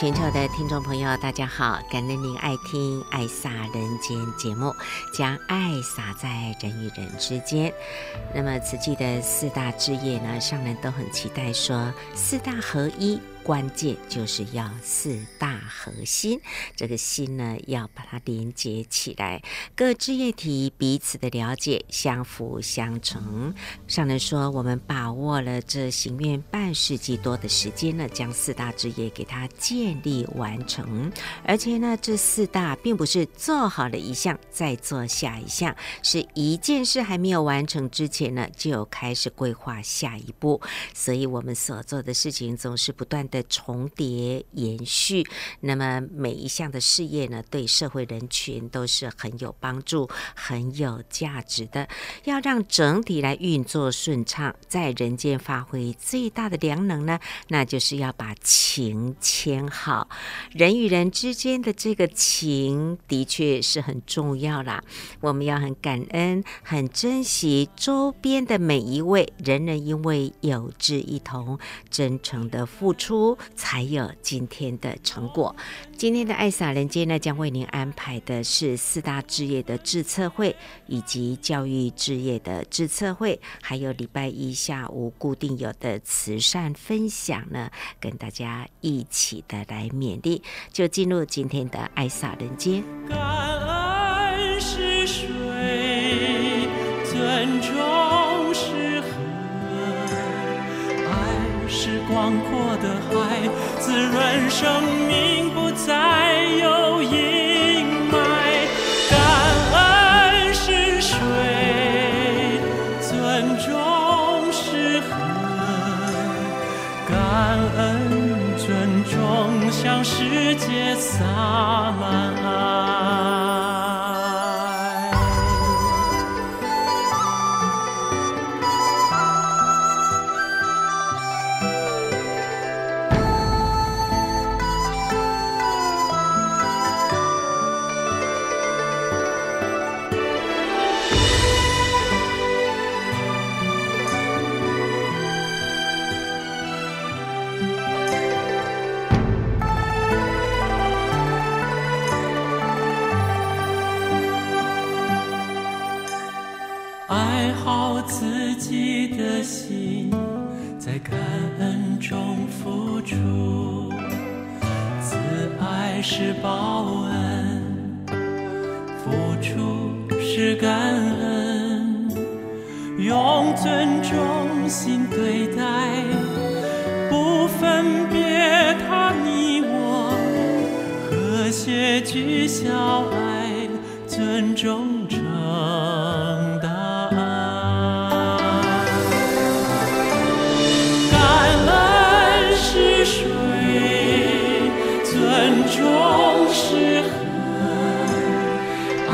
全球的听众朋友，大家好！感恩您爱听《爱洒人间》节目，将爱洒在人与人之间。那么，此季的四大志业呢，上人都很期待说四大合一。关键就是要四大核心，这个心呢，要把它连接起来，各枝叶体彼此的了解，相辅相成。上人说，我们把握了这行愿半世纪多的时间呢，将四大枝叶给它建立完成。而且呢，这四大并不是做好了一项再做下一项，是一件事还没有完成之前呢，就开始规划下一步。所以我们所做的事情总是不断的重叠延续，那么每一项的事业呢，对社会人群都是很有帮助、很有价值的。要让整体来运作顺畅，在人间发挥最大的良能呢，那就是要把情牵好。人与人之间的这个情，的确是很重要啦。我们要很感恩、很珍惜周边的每一位，人人因为有志一同，真诚的付出。才有今天的成果。今天的爱洒人间呢，将为您安排的是四大置业的致测会，以及教育置业的致测会，还有礼拜一下午固定有的慈善分享呢，跟大家一起的来勉励。就进入今天的爱洒人间。广阔的海。滋润生命，不再有阴霾。感恩是水，尊重是河。感恩尊重，向世界洒满是报恩，付出是感恩，用尊重心对待，不分别他你我，和谐聚小爱，尊重永是河，爱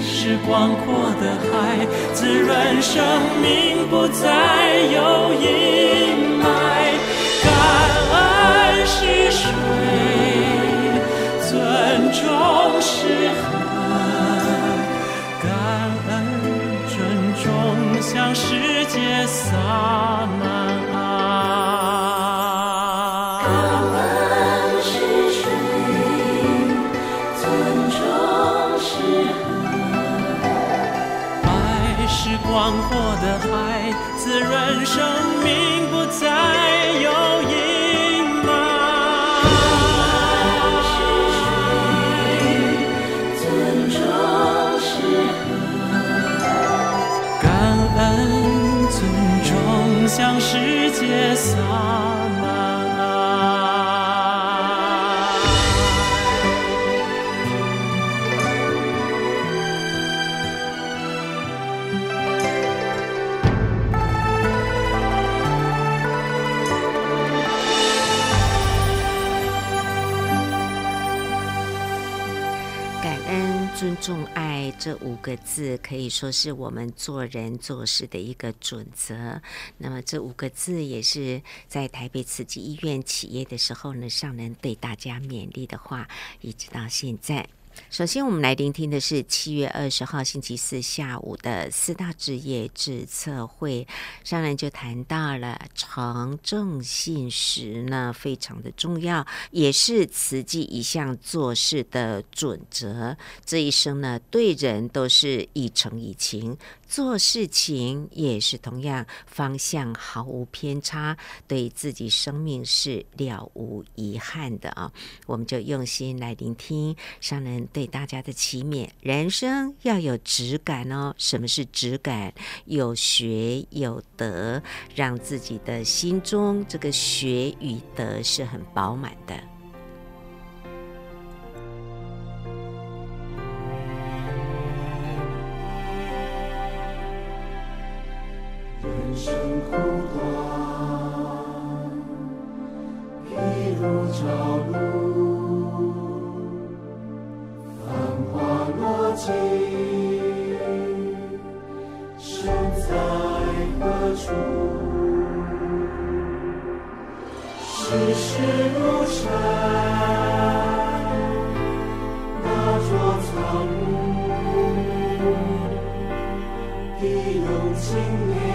是广阔的海，滋润生命，不再有阴霾。感恩是水，尊重是河，感恩尊重，向世界洒满。这五个字可以说是我们做人做事的一个准则。那么这五个字也是在台北慈济医院企业的时候呢，上人对大家勉励的话，一直到现在。首先，我们来聆听的是七月二十号星期四下午的四大志业致册会，上人就谈到了诚正信实呢，非常的重要，也是慈济一项做事的准则。这一生呢，对人都是一诚一情。做事情也是同样方向毫无偏差，对自己生命是了无遗憾的啊！我们就用心来聆听商人对大家的启勉。人生要有质感哦，什么是质感？有学有得，让自己的心中这个学与德是很饱满的。人生苦短，譬如朝今，身在何处？世事如尘，那作草木，地有经年。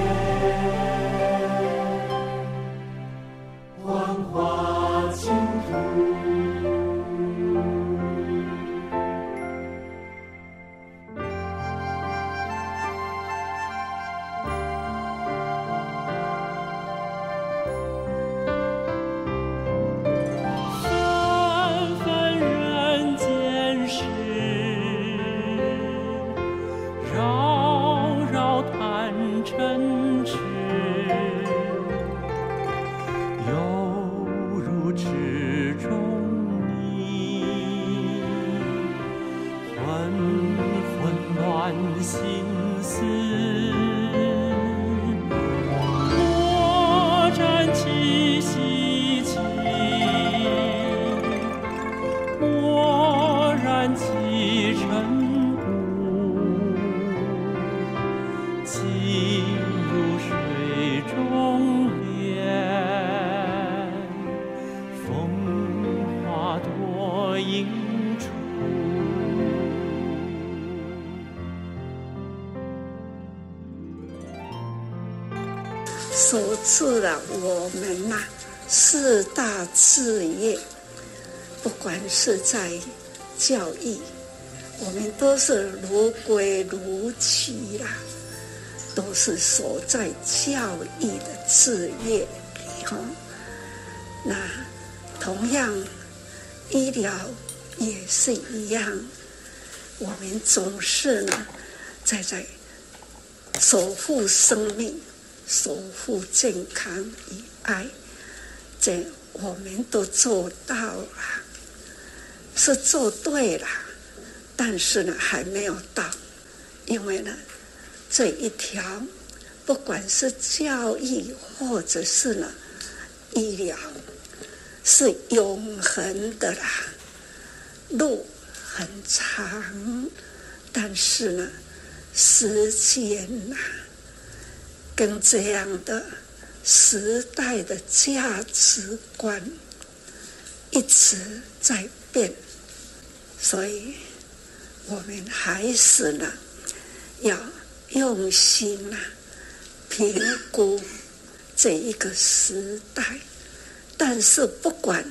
管是在教育，我们都是如归如期啦，都是所在教育的事业里头。那同样，医疗也是一样，我们总是呢，在在守护生命。守护健康与爱，这我们都做到了，是做对了，但是呢还没有到，因为呢这一条，不管是教育或者是呢医疗，是永恒的啦，路很长，但是呢时间呐。跟这样的时代的价值观一直在变，所以我们还是呢要用心啊评估这一个时代。但是不管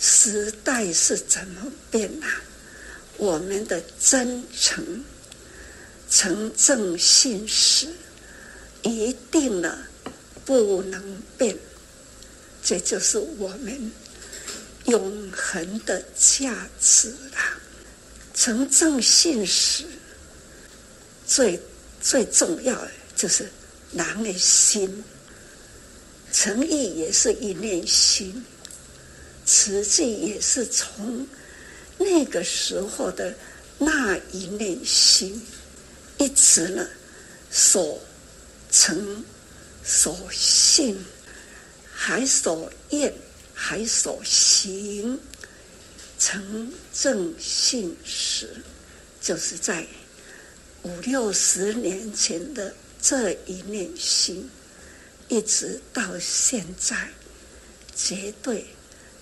时代是怎么变啊，我们的真诚、诚正信实。一定呢，不能变，这就是我们永恒的价值啦。诚正信实，最最重要的就是人的心，诚意也是一念心，慈济也是从那个时候的那一念心，一直呢所。诚所信，还所愿，还所行，诚正信实，就是在五六十年前的这一念心，一直到现在，绝对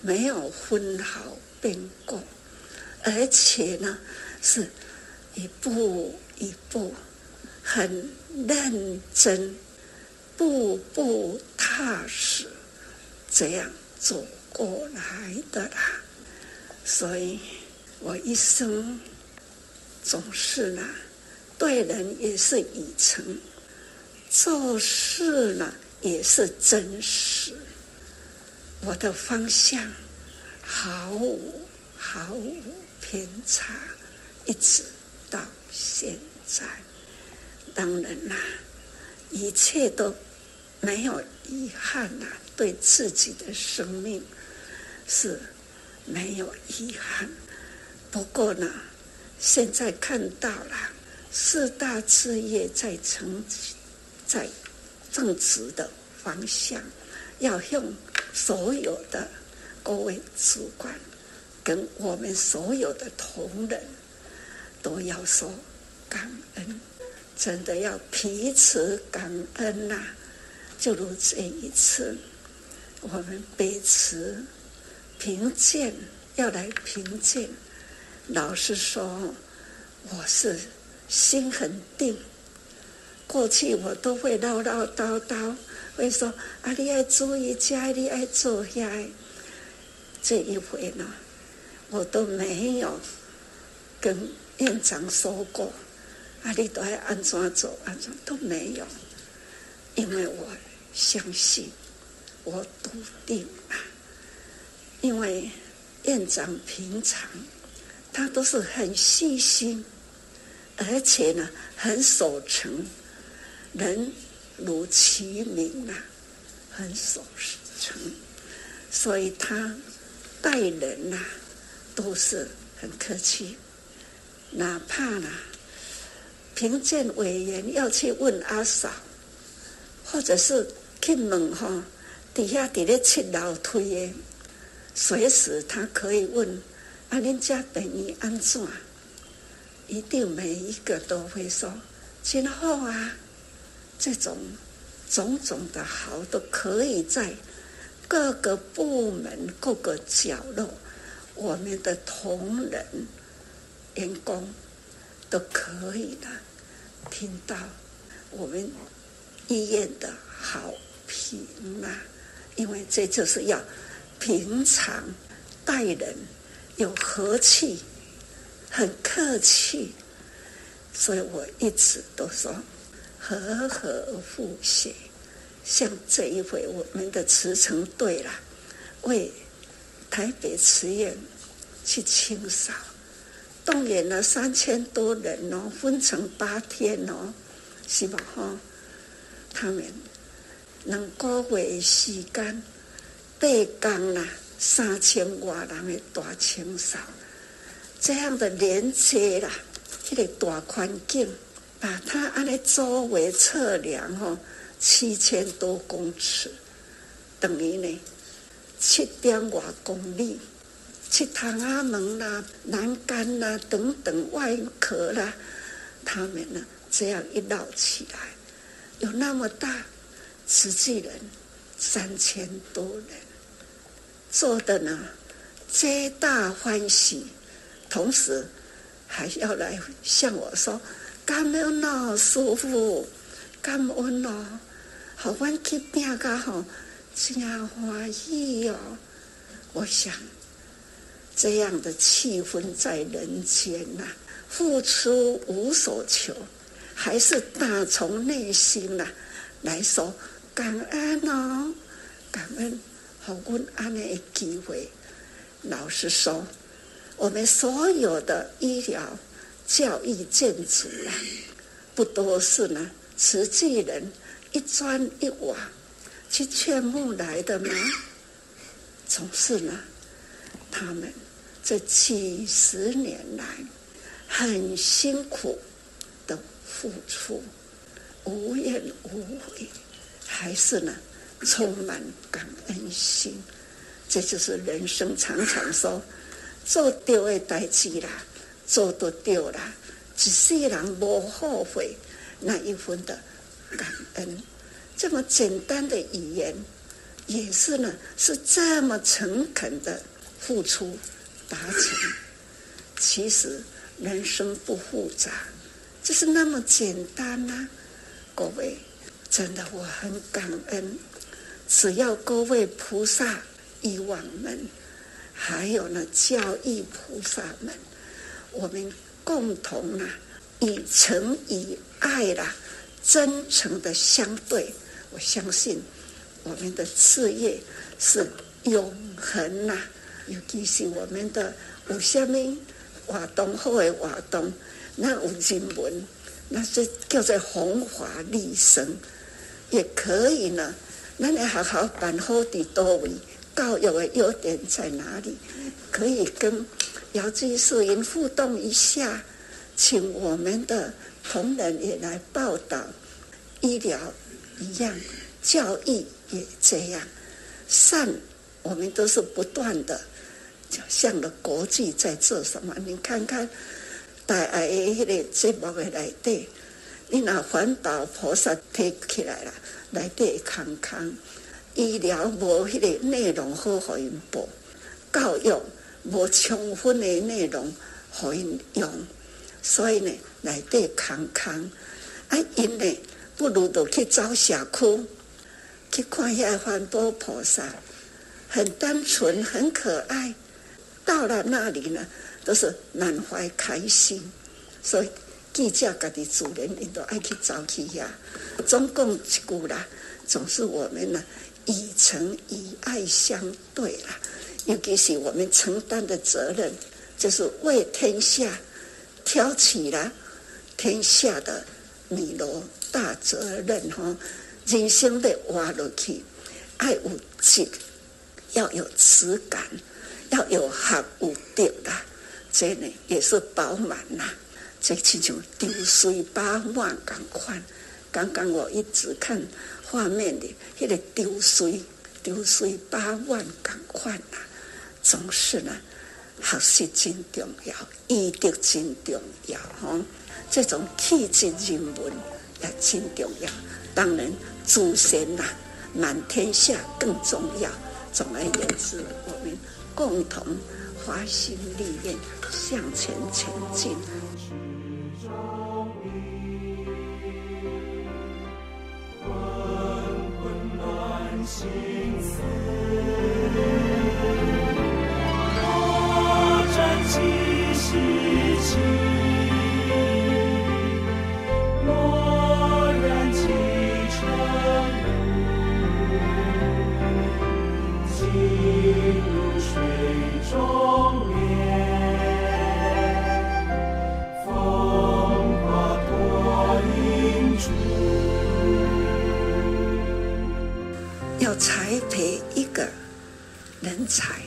没有分毫变过，而且呢，是一步一步很认真、步步踏实这样。走过来的啦。所以我一生总是呢，对人也是以诚，做事呢也是真实。我的方向毫无毫无偏差，一直到现在。当然啦，一切都没有遗憾呐，对自己的生命是。没有遗憾，不过呢，现在看到了四大事业在成，在正直的方向，要用所有的各位主管跟我们所有的同仁都要说感恩，真的要彼此感恩呐、就如这一次，我们彼此。评鉴要来评鉴，老师说我是心很定。过去我都会唠唠叨叨，会说啊，你爱注意家，你爱做下。这一回呢，我都没有跟院长说过，啊，你都爱按怎做，按怎都没有，因为我相信，我笃定啊。因为院长平常他都是很细心，而且呢很守诚，人如其名啊，很守诚，所以他待人呐都是很客气，哪怕呢评鉴委员要去问阿嫂，或者是去问哈底下底下七楼推的。随时他可以问：“啊，恁家等于安怎？”一定每一个都会说：“今后啊，这种种种的好都可以在各个部门、各个角落，我们的同仁、员工都可以的听到我们医院的好评啊！因为这就是要。”平常待人有和气，很客气，所以我一直都说和和互协。像这一回，我们的慈诚队啦，为台北慈院去清扫，动员了三千多人哦，分成八天哦，希望哈，他们两个月的时间。八天啦，三千多人的大清扫，这样的连接啦，这个大环境，把它按呢周围测量吼，七千多公尺，等于呢七点多公里，七趟阿门啦、栏杆啦等等外壳啦，他们呢这样一绕起来，有那么大，实际人三千多人。做的呢，皆大欢喜，同时还要来向我说感恩哦，师父，感恩哦，好欢喜变个好，真欢喜哦。我想这样的气氛在人间呐、付出无所求，还是打从内心呐、来说感恩哦，感恩。好，我安尼的机会，老实说，我们所有的医疗、教育、建筑啊，不都是呢？慈济人一砖一瓦去劝募来的吗？总是呢，他们这几十年来很辛苦的付出，无怨无悔，还是呢？充满感恩心，这就是人生常常说做对的代志啦，做都对啦，一世人无后悔那一份的感恩。这么简单的语言，也是呢，是这么诚恳的付出达成。其实人生不复杂，就是那么简单呐、啊，各位，真的我很感恩。只要各位菩萨、以往们，还有呢教义菩萨们，我们共同啊，以诚以爱啦，真诚的相对。我相信我们的事业是永恒呐、啊，尤其是我们的有什么活动好的活动，那有经文，那是叫做弘法利生，也可以呢。那你好好办好的多位，教育的优点在哪里？可以跟瑶居士人互动一下，请我们的同仁也来报道医疗。一样，教育也这样，善我们都是不断的，就向着国际在做什么？你看看，大爱的那个节目的，你拿环保菩萨提起来了，内底康康，医疗无迄个内容好好因报，教育无充分的内容好因用，所以呢，内底康康，啊因呢。不如都去找社区，去看下环保菩萨，很单纯，很可爱。到了那里呢，都是满怀开心。所以记者家的主人，你都爱去找去呀。总共一句啦，总是我们呢，以诚以爱相对啦。尤其是我们承担的责任，就是为天下挑起了天下的米罗。大责任哈，人生的活落去，爱有志，要有质感，要有学有德啦，这呢也是饱满呐。这亲像丢水把碗共款。刚刚我一直看画面的，那个丢水丢水把碗共款呐，总是呢，学习真重要，医德真重要哈。这种气质人文也。真重要，当然祖先呐，满天下更重要。总而言之，我们共同发心立愿，向前前进。心思，我站起，吸气。人才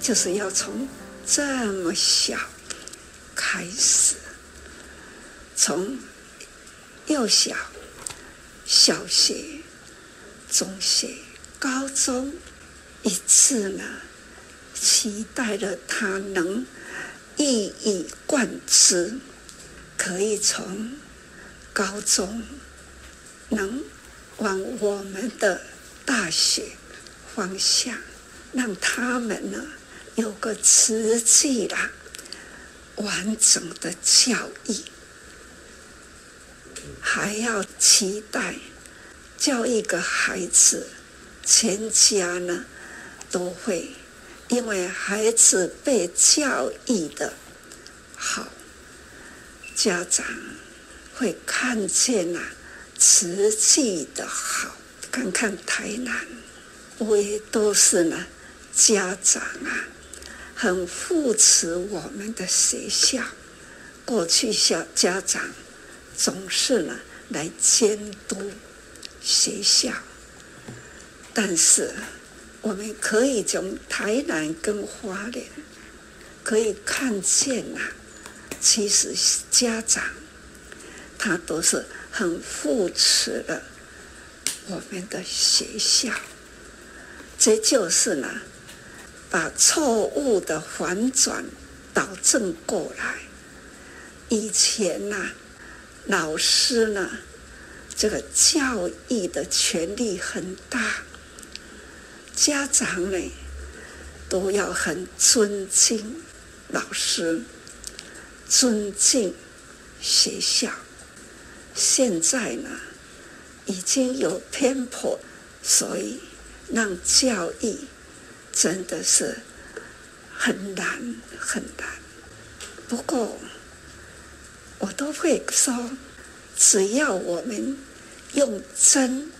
就是要从这么小开始，从幼小、小学、中学、高中，一次呢，期待着他能一以贯之，可以从高中能往我们的大学方向，让他们呢。有个瓷器啦，完整的教育，还要期待教一个孩子，全家呢都会，因为孩子被教育的好，家长会看见呐瓷器的好，看看台南，我也都是呢家长啊。很扶持我们的学校，过去小家长总是呢来监督学校，但是我们可以从台南跟花莲可以看见呐，其实家长他都是很扶持的我们的学校，这就是呢。把错误的反转导正过来，以前呐、老师呢，这个教育的权力很大，家长呢都要很尊敬老师，尊敬学校。现在呢，已经有偏颇，所以让教育真的是很难很难。不过。我都会说，只要我们用真、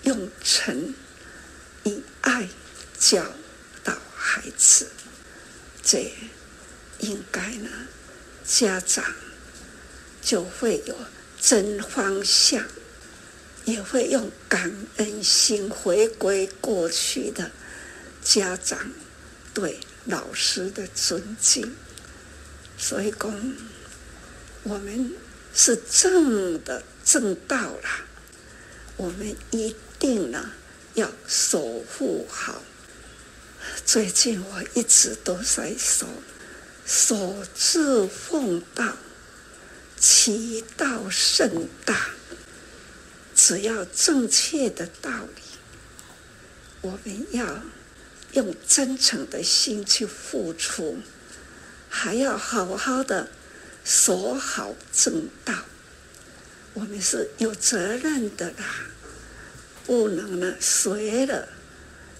用诚、以爱教导孩子，这应该呢，家长就会有真方向，也会用感恩心回归过去的家长对老师的尊敬，所以讲。我们是正的正道了，我们一定呢要守护好。最近我一直都在说，守字奉道，其道甚大。只要正确的道理，我们要用真诚的心去付出，还要好好的。守好正道，我们是有责任的啦，不能呢随了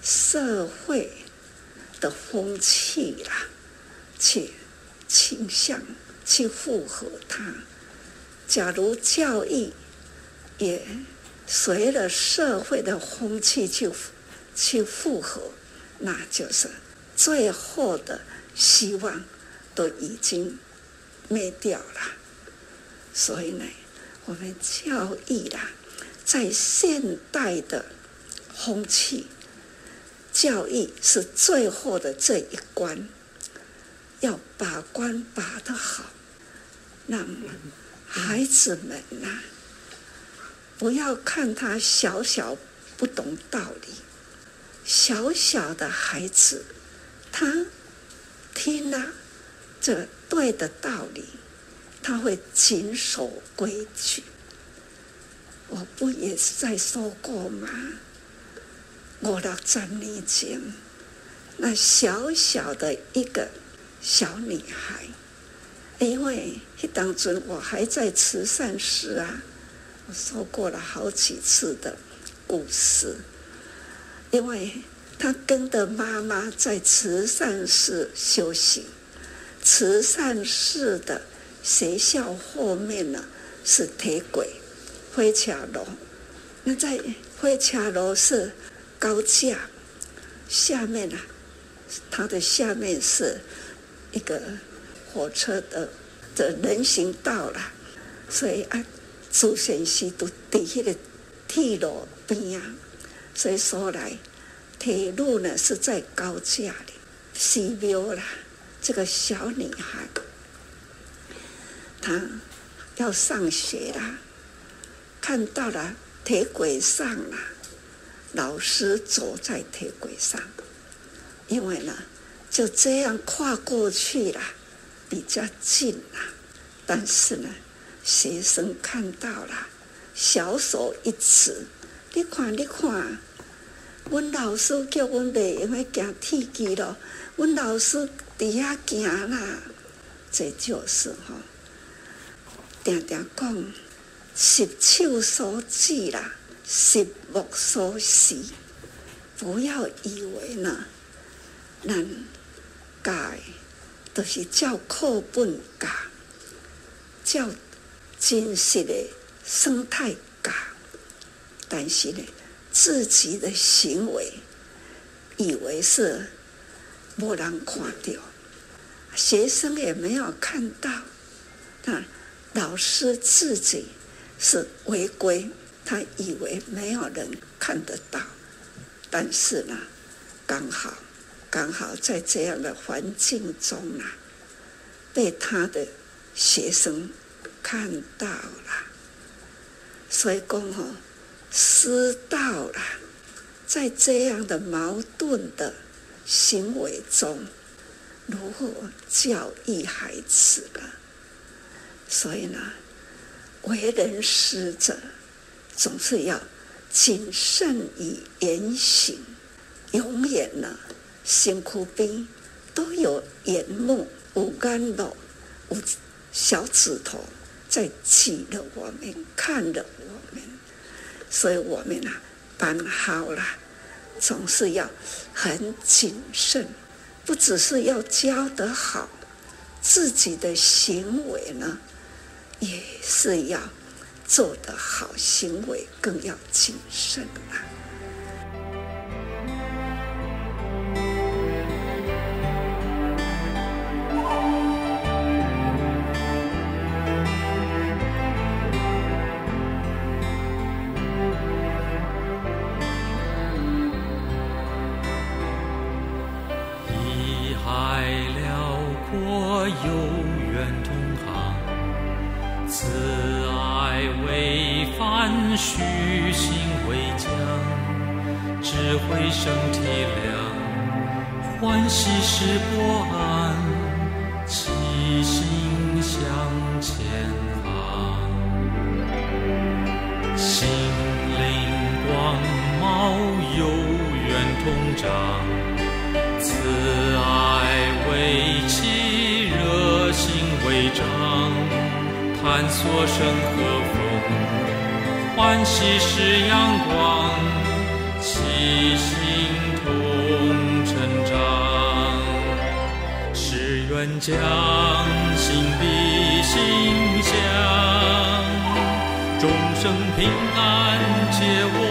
社会的风气啦，去倾向去附和他。假如教育也随了社会的风气去去附和，那就是最后的希望都已经。灭掉了，所以呢，我们教育啦，在现代的风气，教育是最后的这一关，要把关把得好，那么孩子们呐，不要看他小小不懂道理，小小的孩子，他听了这。对的道理，他会谨守规矩。我不也是在说过吗？我六十年前，那小小的一个小女孩，因为当时我还在慈善时啊，我说过了好几次的故事，因为他跟着妈妈在慈善室休息。慈善寺的学校后面呢，是铁轨火车路，那在火车路是高架，下面啊，它的下面是一个火车的的人行道了，所以啊，祖先是都在那个铁路边啊，所以说来铁路呢是在高架里，寺庙啦。这个小女孩，她要上学啦，看到了铁轨上了，老师走在铁轨上，因为呢，就这样跨过去了，比较近啦。但是呢，学生看到了，小手一指，你看，你看，阮老师叫阮袂用来行铁轨了，我老师。底下行啦，这就是吼，常常讲，十手所指啦，十目所视，不要以为呢，咱教都、是照课本教，照真实的生态教，但是呢，自己的行为以为是没人看到。学生也没有看到，啊，老师自己是违规，他以为没有人看得到，但是呢，刚好刚好在这样的环境中啊，被他的学生看到了，所以讲哦，师道了，在这样的矛盾的行为中。如何教育孩子了？所以呢，为人师者总是要谨慎于言行，永远呢，辛苦边都有眼目、有眼路、有小指头在记着我们，看着，所以我们啊，办好了，总是要很谨慎，不只是要教得好。自己的行为呢，也是要做得好，行为更要谨慎啊。所生和风，欢喜是阳光，齐心同成长。是愿将心比心相，众生平安皆我。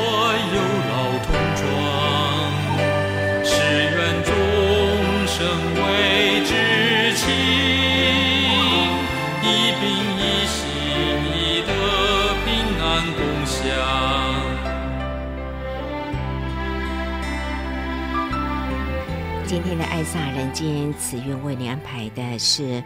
洒人间，慈运为你安排的是。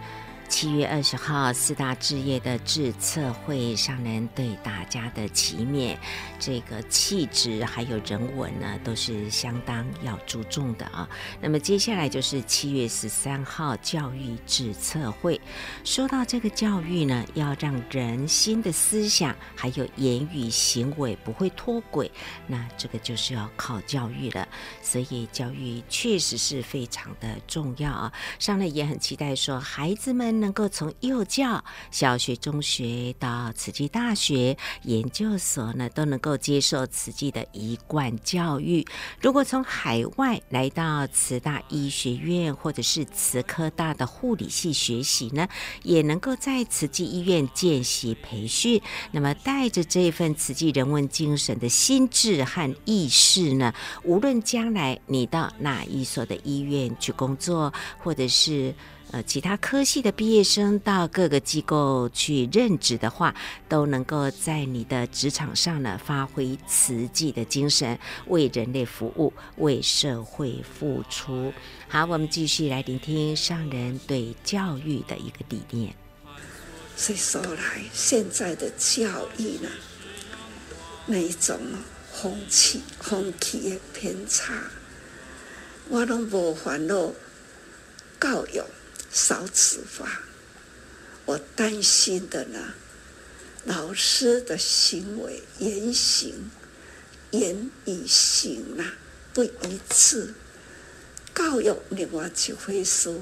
七月二十号四大志业的致册会上人对大家的祈勉，这个气质还有人文呢，都是相当要注重的啊。那么接下来就是七月十三号教育致册会，说到这个教育呢，要让人心的思想还有言语行为不会脱轨，那这个就是要靠教育了。所以教育确实是非常的重要啊。上人也很期待说，孩子们。能能够从幼教、小学、中学到慈济大学、研究所呢，都能够接受慈济的一贯教育。如果从海外来到慈大医学院或者是慈科大的护理系学习呢，也能够在慈济医院见习培训。那么带着这份慈济人文精神的心智和意识呢，无论将来你到哪一所的医院去工作，或者是。呃，其他科系的毕业生到各个机构去任职的话，都能够在你的职场上呢，发挥慈济的精神，为人类服务，为社会付出。好，我们继续来聆听上人对教育的一个理念。所以说来，现在的教育呢，那一种风气，风气也偏差，我都无烦恼教育。少子化，我担心的呢，老师的行为言行、言与行呐不一致，教育另外一回事，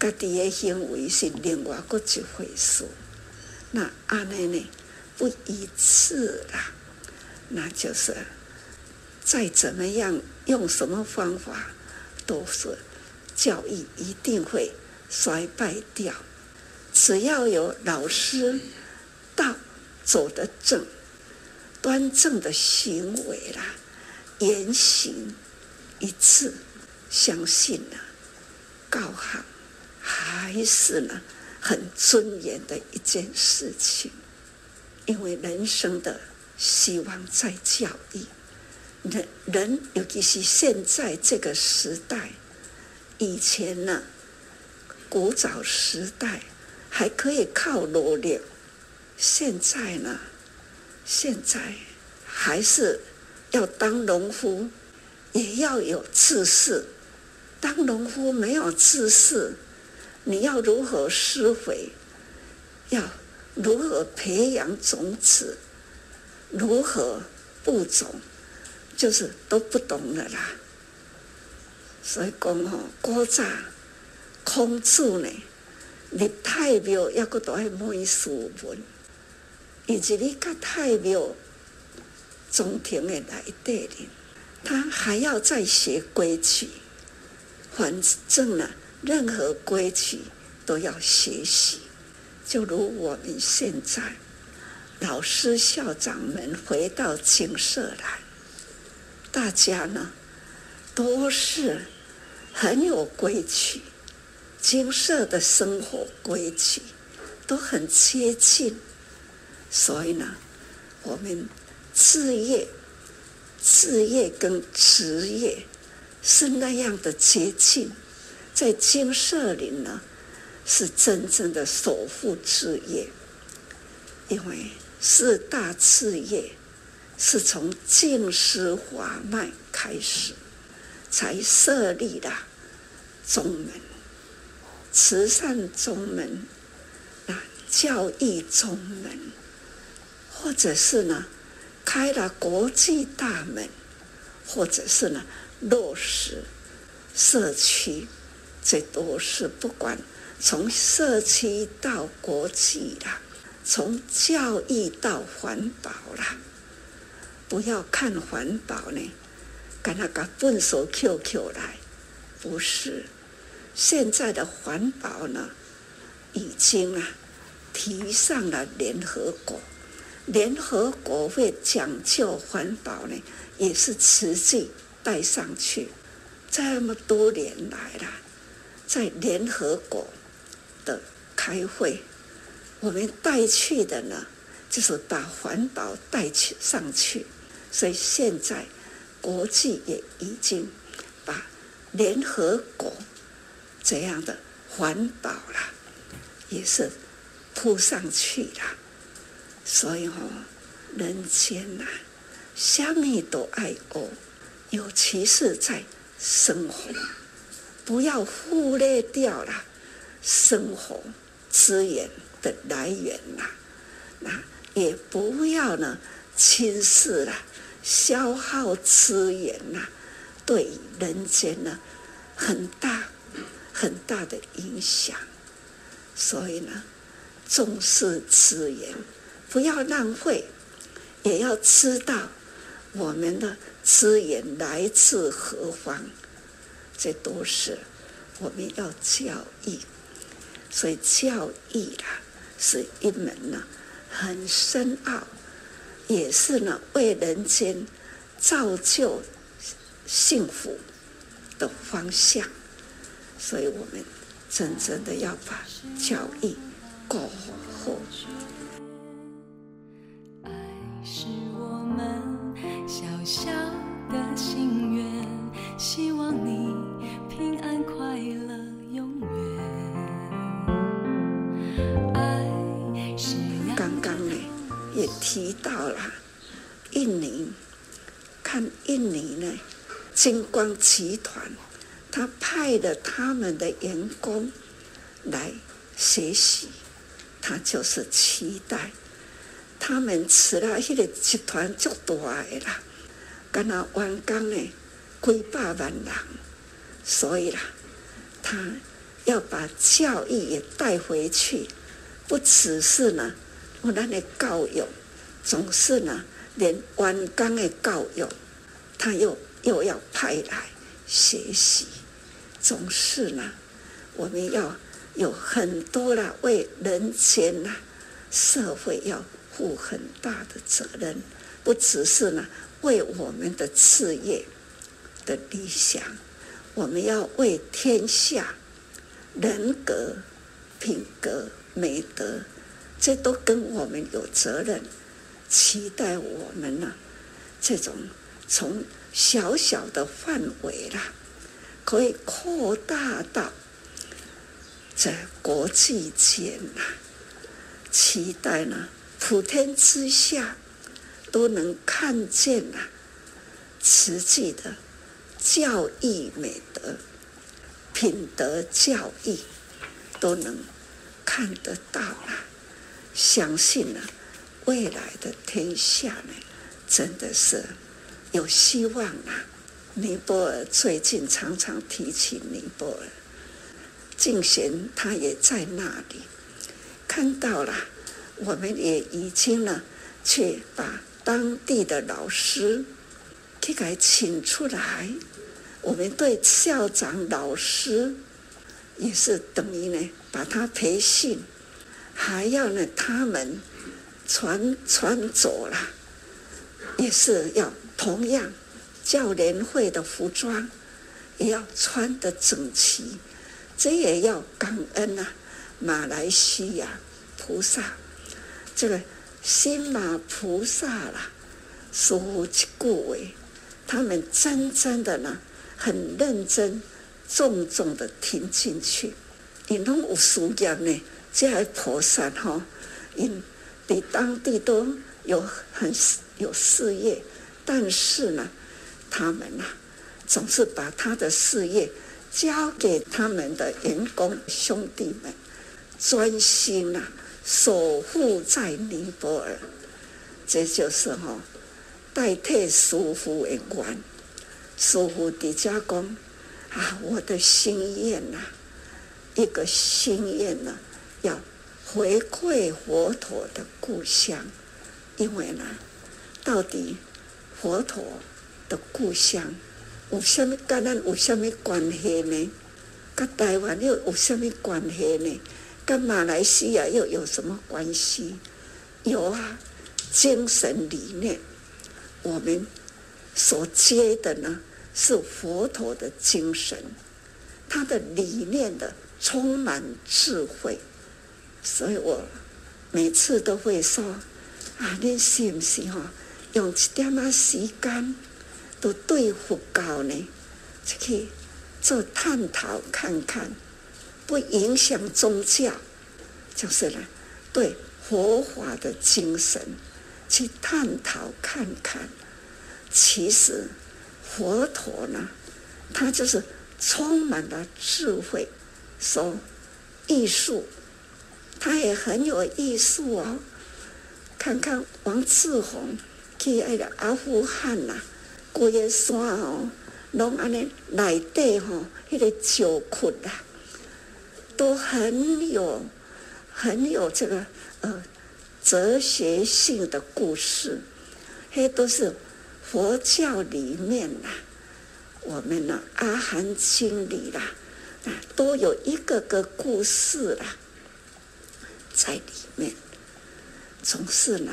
家己的行为是另外个一回事。那安尼呢不一致啦，那就是再怎么样用什么方法，都是教育一定会。衰败掉，只要有老师道走得正，端正的行为啦，言行一致，相信呢，教学还是呢很尊严的一件事情，因为人生的希望在教育，人人尤其是现在这个时代，以前呢。古早时代还可以靠努力，现在呢？现在还是要当农夫，也要有知识。当农夫没有知识，你要如何施肥？要如何培养种子，如何播种，就是都不懂了啦。所以讲哦，古早孔子呢，入太庙抑搁都爱问书问，以及你甲太庙中庭的来对哩，他还要再学规矩。反正呢，任何规矩都要学习。就如我们现在，老师校长们回到寝室来，大家呢都是很有规矩，金色的生活规矩都很接近，所以呢，我们志业、志业跟职业是那样的接近，在金色里呢，是真正的守护志业，因为四大志业是从净师华脉开始，才设立了宗门、慈善宗门、啊教育宗门，或者是呢开了国际大门，或者是呢落实社区，这都是不管。从社区到国际啦，从教育到环保啦，不要看环保呢，跟那个笨手 QQ 来，不是。现在的环保呢，已经啊提上了联合国，联合国会讲究环保呢，也是实际带上去。这么多年来了，在联合国。的开会，我们带去的呢，就是把环保带去上去，所以现在国际也已经把联合国这样的环保啦，也是铺上去了。所以哦，人间呐、啊，虾米都爱哦，尤其是在生活，不要忽略掉了。生活资源的来源呐，那也不要呢轻视了消耗资源呐，对人间呢很大很大的影响。所以呢，重视资源，不要浪费，也要知道我们的资源来自何方，这都是我们要教育。所以教育啦，是一门呢很深奥，也是呢为人间造就幸福的方向。所以我们真正的要把教育过好。爱是我们小小的心愿，希望你平安快乐永远。爱是刚刚呢。也提到了印尼，看印尼呢，金光集团，他派了他们的员工来学习，他就是期待。他们吃了那个集团就大的啦，跟他员工呢，几百万人，所以啦，他要把教育也带回去，不只是呢。我那的教育总是呢，连员工的教育，他又又要派来学习，总是呢，我们要有很多的为人间呐，社会要负很大的责任，不只是呢为我们的事业的理想，我们要为天下人格、品格、美德。这都跟我们有责任，期待我们呢，这种从小小的范围啦，可以扩大到在国际间呐，期待呢，普天之下都能看见呐，实际的教育美德、品德教育都能看得到啊。相信呢，未来的天下呢，真的是有希望啊！尼泊尔最近常常提起尼泊尔，静贤他也在那里看到了，我们也已经呢，去把当地的老师给给请出来，我们对校长老师也是等于呢，把他培训，还要呢，他们传传走了，也是要同样。教联会的服装也要穿得整齐，这也要感恩啊！马来西亚菩萨，这个新马菩萨啦，师父去顾为，他们真正的呢，很认真、重重的听进去。因拢有事业呢，这些菩萨哈，因在当地都有很有事业，但是呢。他们呐、啊，总是把他的事业交给他们的员工兄弟们，专心啊守护在尼泊尔。这就是哈、哦，代替师父的愿。师父的家公啊，我的心愿呐、啊，一个心愿呢，要回馈佛陀的故乡，因为呢，到底佛陀。的故乡有什么跟咱有什么关系呢？跟台湾又有什么关系呢？跟马来西亚又有什么关系？有啊，精神理念，我们所接的呢是佛陀的精神，他的理念的充满智慧，所以我每次都会说啊，你信不信哈？用一点啊时间。都对佛教呢，去做探讨看看，不影响宗教，就是呢，对佛法的精神去探讨看看。其实佛陀呢，他就是充满了智慧，说艺术，他也很有艺术哦。看看王志宏去那个阿富汗呐、规个山哦，拢安尼内底吼，迄个石窟啊，都很有很有这个呃哲学性的故事，迄都是佛教里面啦，我们呢阿含经里啦，啊都有一个个故事啦，在里面，总是呢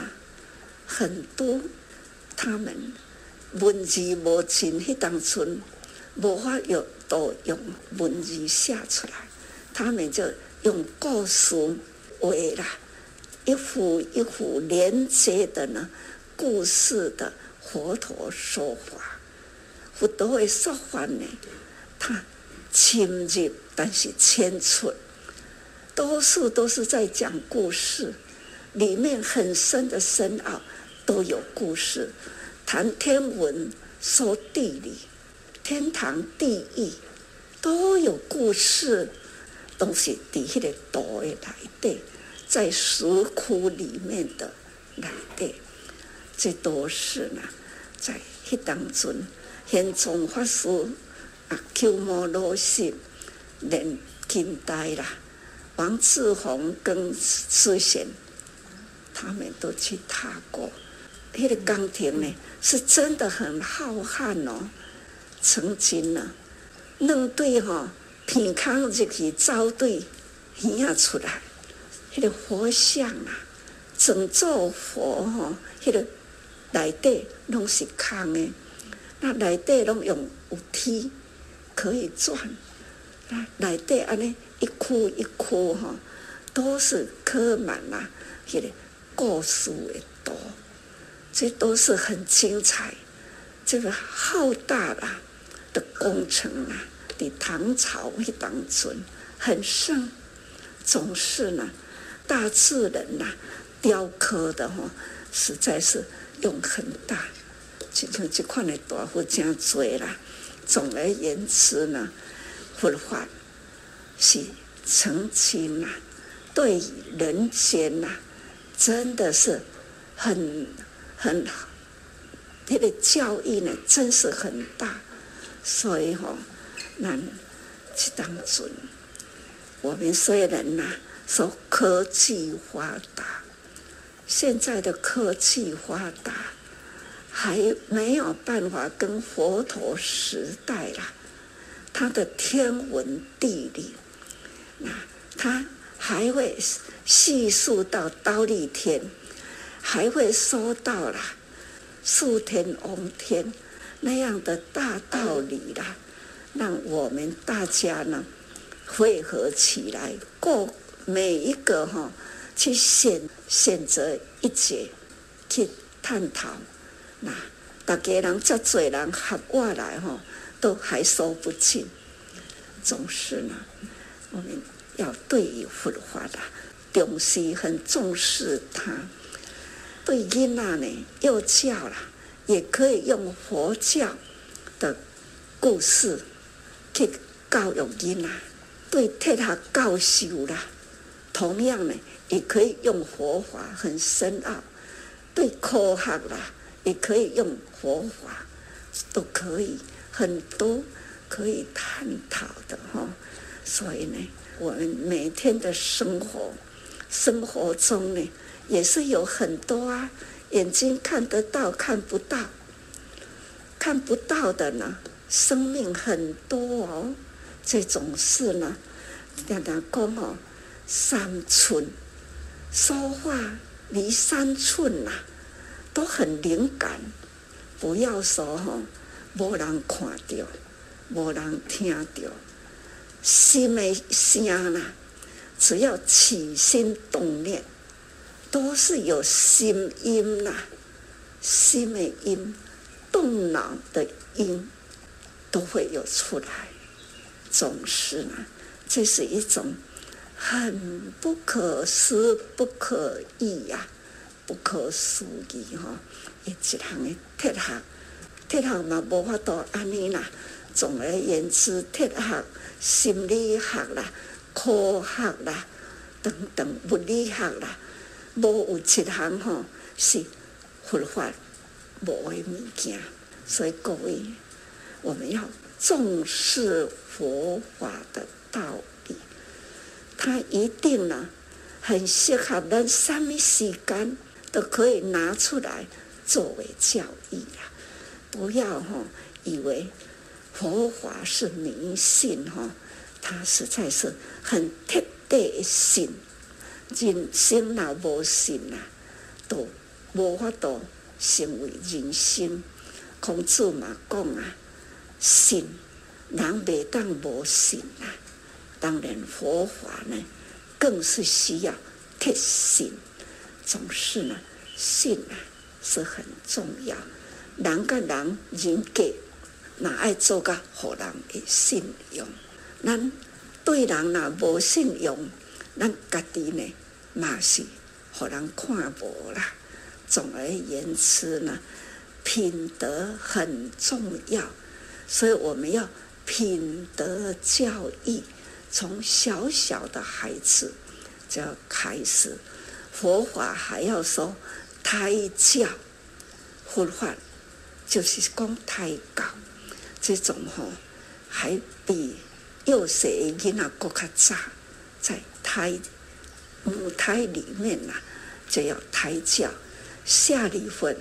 很多他们。文字无尽，迄当村无法用都用文字写出来，他们就用故事为啦，一幅一幅连接的呢故事的佛陀说法，佛陀的说法呢，他深入但是浅出，多数都是在讲故事，里面很深的深奥都有故事。谈天文，说地理，天堂地狱都有故事，都是在迄个图的内底，在石窟里面的内底，这都是呢，在迄当中，玄奘法师啊，鸠摩罗什连近代啦，王志宏跟慈贤，他们都去踏过。那个岗亭呢，是真的很浩瀚哦。曾经呢，两对哈平康入去招对现出来，那个佛像啊，整座佛哈，那个内底拢是空的，那内底拢用有梯可以转，那内底安尼一窟一窟哈，都是刻满了那个故事的图。这都是很精彩，这个浩大啦的工程啊，的唐朝一当中很盛，总是呢，大自然呐、雕刻的哈，实在是用很大，就像这块的大佛真多啦。总而言之呢，佛法是澄清呐，对人间呐，真的是很很，他的教育呢，真是很大。所以吼、哦，那去当中，我们虽然呐说科技发达，现在的科技发达还没有办法跟佛陀时代啦，他的天文地理，那他还会细数到忉利天，还会说到啦数天王天。那样的大道理啦，让我们大家呢汇合起来，过每一个哈，去选选择一节去探讨。那大家人这多人合过来哈，都还说不尽。总是呢，我们要对于佛法的重视，很重视它。对囡仔呢，幼教了。也可以用佛教的故事去教育囡仔，对替他教修啦。同样呢，也可以用佛法很深奥，对科学啦，也可以用佛法，都可以很多可以探讨的哈。所以呢，我们每天的生活生活中呢，也是有很多啊。眼睛看得到，看不到，看不到的呢，生命很多哦。这种事呢，常常讲哦，三寸说话离三寸呐，都很灵感。不要说哦，无人看到，无人听到，心的声呐，只要起心动念。都是有心音呐，心的音，动脑的音，都会有出来。总是呢，这是一种很不可思、不可议呀、啊，不可思议哈、哦！一项的哲学，哲学嘛无法度安尼啦。总而言之，哲学、心理学啦、科学啦等等物理学啦。无有一项吼是佛法无的物件，所以各位，我们要重视佛法的道理，它一定呢很适合咱什么时间都可以拿出来作为教育啊！不要吼以为佛法是迷信吼，它实在是很彻底的信。人生若无信啊，都无法度成为人生。孔子嘛讲啊，信人未当无信啊。当然佛法呢，更是需要贴心。总是呢，信啊是很重要。人甲人人格，若爱做甲互人的信用。咱对人若无信用。咱家己呢，嘛是互人看无啦。总而言之呢，品德很重要，所以我们要品德教育，从小小的孩子就要开始。佛法还要说胎教，佛法就是讲胎教，这种吼、哦、还比幼小的囡仔更较早。在胎母胎里面呐、啊，就要胎教。下离婚，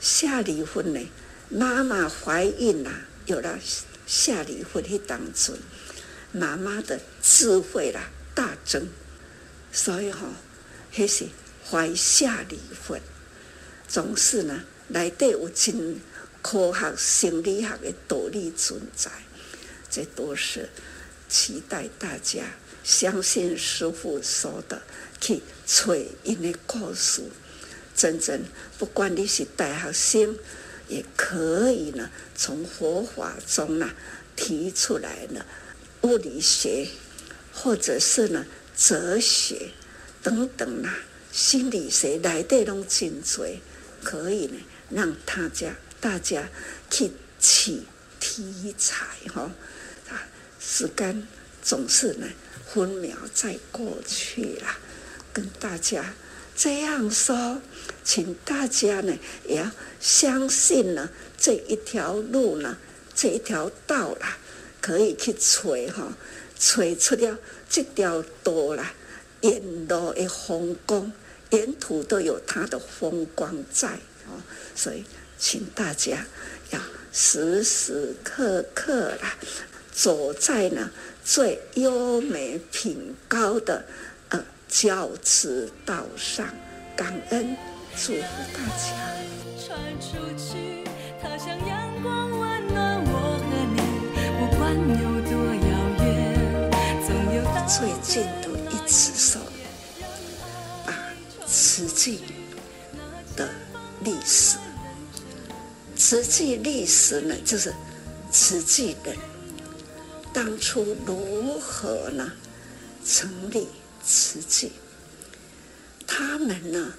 下离婚呢，妈妈怀孕呐、啊，有了下离婚的当中，妈妈的智慧啦大增，所以吼、哦，还是怀下离婚，总是呢，内底有真科学、心理学的道理存在，这都是期待大家。相信师傅说的，去找因的故事，真正不管你是大学生，也可以呢，从佛法中呢提出来呢，物理学，或者是呢哲学等等啊，心理学来的拢真多，可以呢让大家大家去取题材哈啊，时间总是呢。分秒在过去了，跟大家这样说，请大家呢也要相信呢，这一条路呢，这一条道啦，可以去找哈，找出了这条道啦，沿路的风光，沿途都有它的风光在啊，所以请大家要时时刻刻啦，走在呢最优美品高的呃。教之道上，感恩祝福大家。最近读一次说，把慈济的历史，慈济历史呢，就是慈济的当初如何呢？成立。慈济，他们呢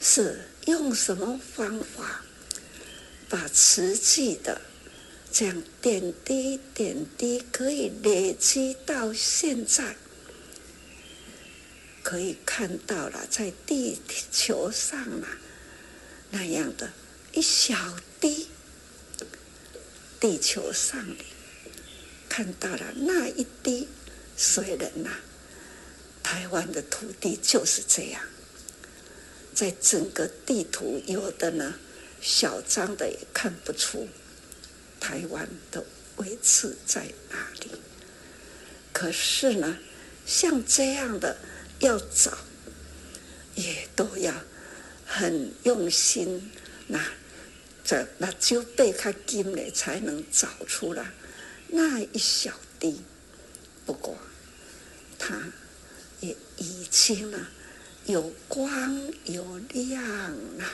是用什么方法把瓷器的这样点滴点滴可以累积到现在，可以看到了在地球上啊那样的一小滴，地球上里。看到了那一滴水人呐。台湾的土地就是这样，在整个地图有的呢，小张的也看不出台湾的位置在哪里。可是呢，像这样的要找，也都要很用心，那这那就被他金了才能找出来那一小滴。不过他。也已经了，有光有亮了。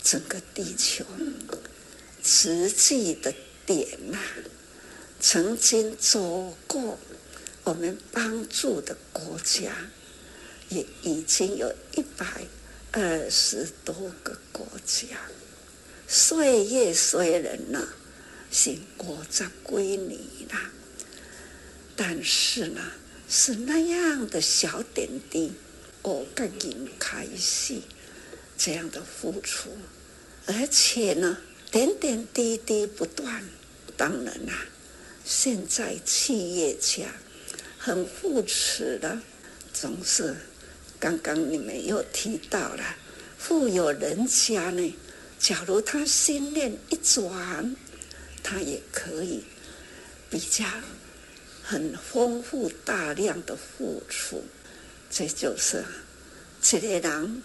整个地球，实际的点呐，曾经走过我们帮助的国家，也已经有一百二十多个国家。岁月虽然呢，是五十几年了，但是呢。是那样的小点滴，我更应开心这样的付出，而且呢，点点滴滴不断。当然啦、现在企业家很扶持的，总是刚刚你们又提到了，富有人家呢，假如他心念一转，他也可以比较。很丰富大量的付出，这就是这个人，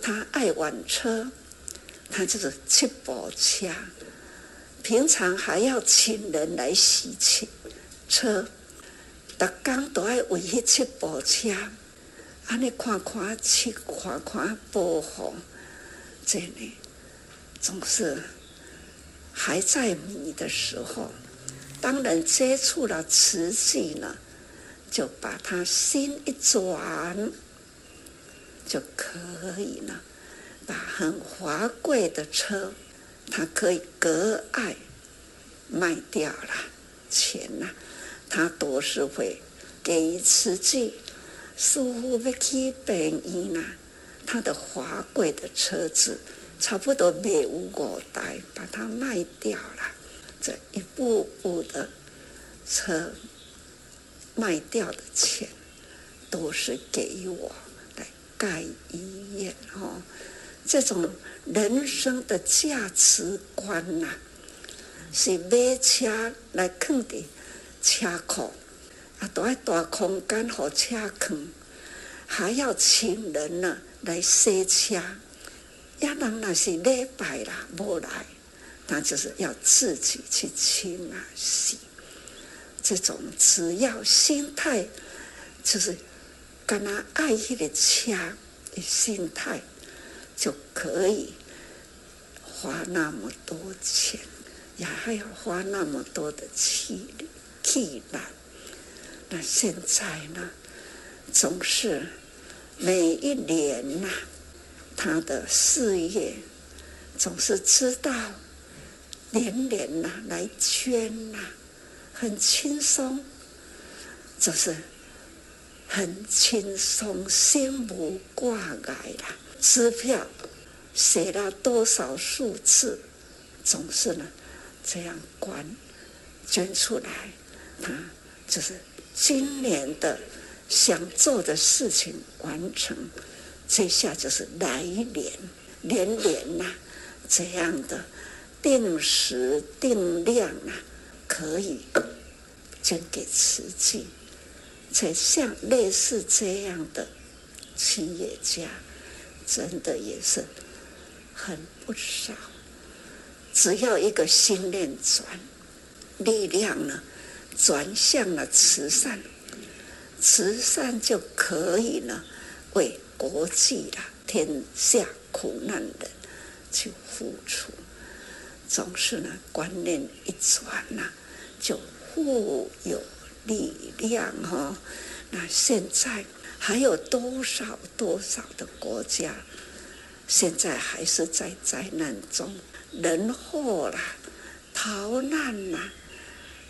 他爱玩车，他就是七宝车，平常还要请人来洗车，车，逐工都爱为迄七宝车，安尼看看漆，看看保护，这里总是还在迷的时候。当人接触了瓷器呢，就把他心一转，就可以了。把很华贵的车，他可以割爱卖掉了，钱呐，他都是会给瓷器。似乎要去病院呐，他的华贵的车子差不多卖五个台，把它卖掉了。这一步步的车卖掉的钱，都是给我来盖医院哦。这种人生的价值观呐、是买车来放的车库，啊，都要大空间和车坑，还要请人呢来洗车，也人那是礼拜啦，无来。那就是要自己去清啊洗，这种只要心态，就是跟他爱一的掐的心态，就可以花那么多钱，也还要花那么多的气力气力。那现在呢，总是每一年呐、他的事业总是知道。年年呐来捐呐，很轻松，就是很轻松，心无挂碍啦。支票写了多少数字，总是呢这样管捐出来，他就是今年的想做的事情完成，这下就是来年年年呐、这样的定时定量啊，可以捐给慈济。才像类似这样的企业家，真的也是很不少。只要一个心念转，力量呢转向了慈善，慈善就可以呢为国际啦、天下苦难人去付出。总是呢观念一转呐，就富有。力量哈，那现在还有多少多少的国家，现在还是在灾难中，人祸啦，逃难啦，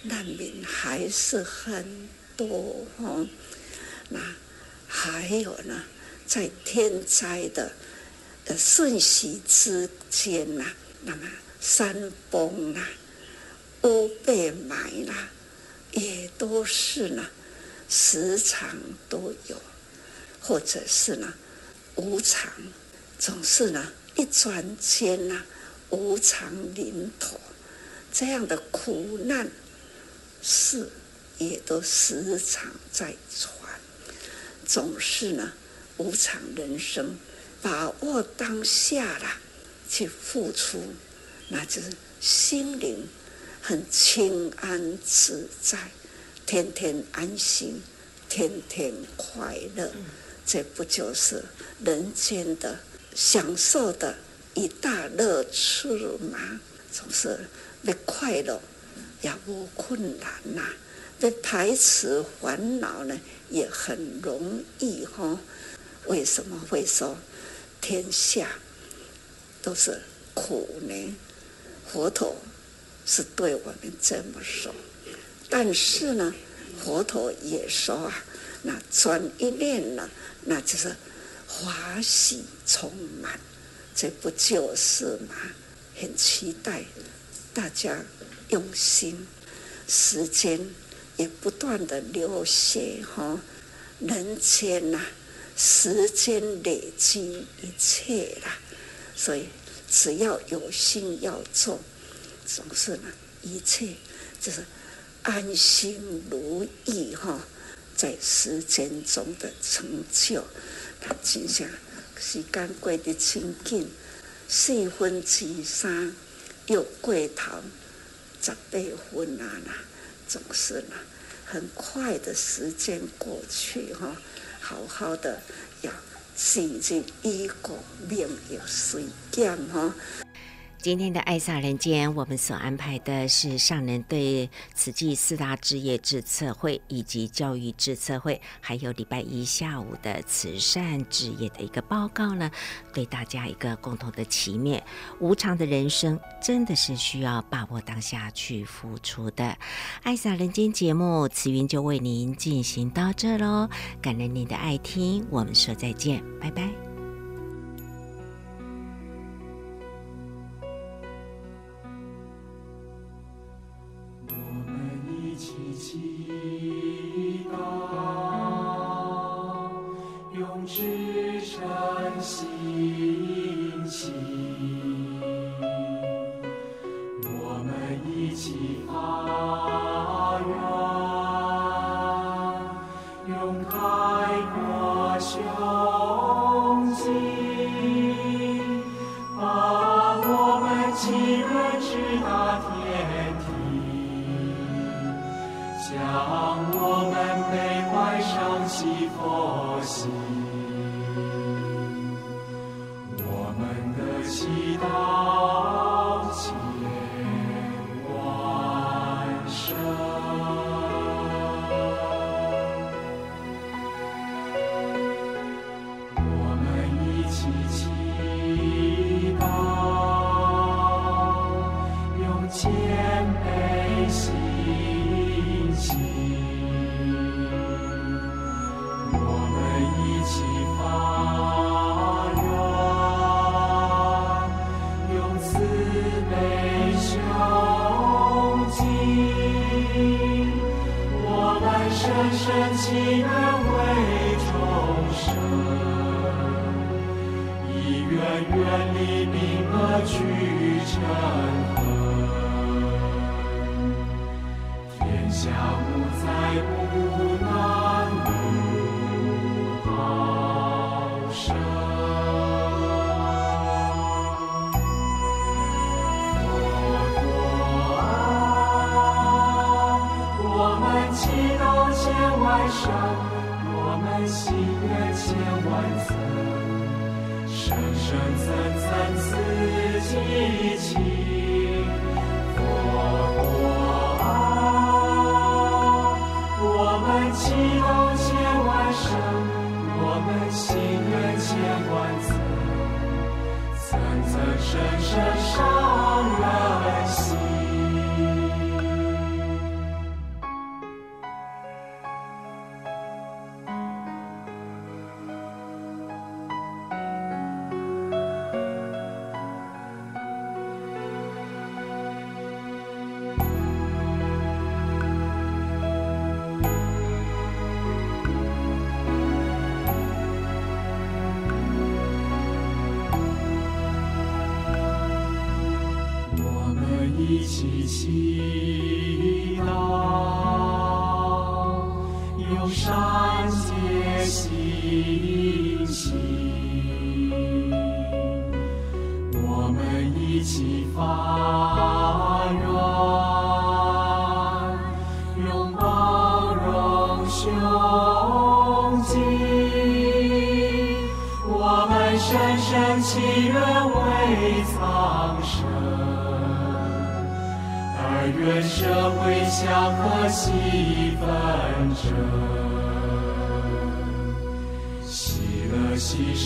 难民还是很多哈。那还有呢，在天灾的瞬息之间呐，那么山崩啦，屋被埋啦。也都是呢，时常都有，或者是呢，无常，总是呢，一转间呐，无常临头，这样的苦难事也都时常在传，总是呢，无常人生，把握当下啦，去付出，那就是心灵。很清安自在，天天安心，天天快乐，这不就是人间的享受的一大乐趣吗？总是要快乐，也无困难呐、啊；要排斥烦恼呢，也很容易哈。为什么会说天下都是苦呢？佛陀。是对我们这么说，但是呢，佛陀也说啊，那转一念呢，那就是欢喜充满，这不就是吗？很期待大家用心，时间也不断的流逝哈，人间呐，时间累积一切啦，所以只要有心要做。总是呢，一切就是安心如意哈，在时间中的成就。他记下时间过得真紧，四分之三又过头十八分啊啦，总是呢，很快的时间过去哈，好好的要记住一个命要随减哈。今天的爱萨人间，我们所安排的是上人对慈济四大志业智策会以及教育智策会，还有礼拜一下午的慈善志业的一个报告呢，对大家一个共同的启勉：无常的人生真的是需要把握当下去付出的。爱萨人间节目，慈云就为您进行到这喽，感恩您的爱听，我们说再见，拜拜。志展心情，我们一起发愿，用开阔胸襟，把我们积德直达天庭，将我们悲怪伤起佛心。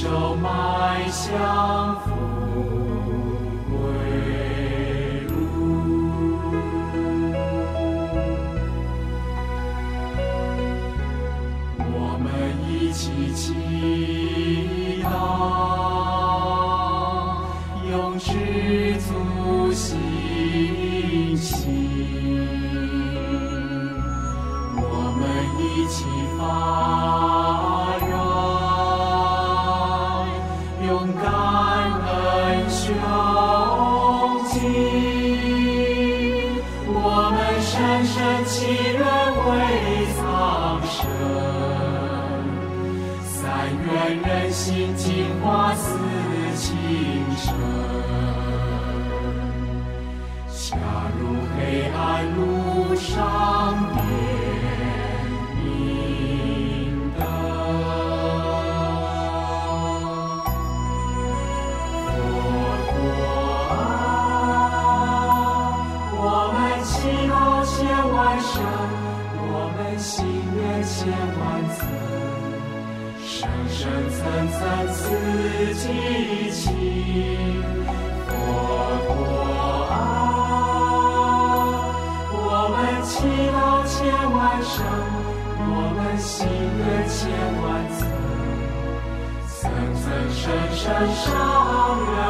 手埋相逢。深深伤人。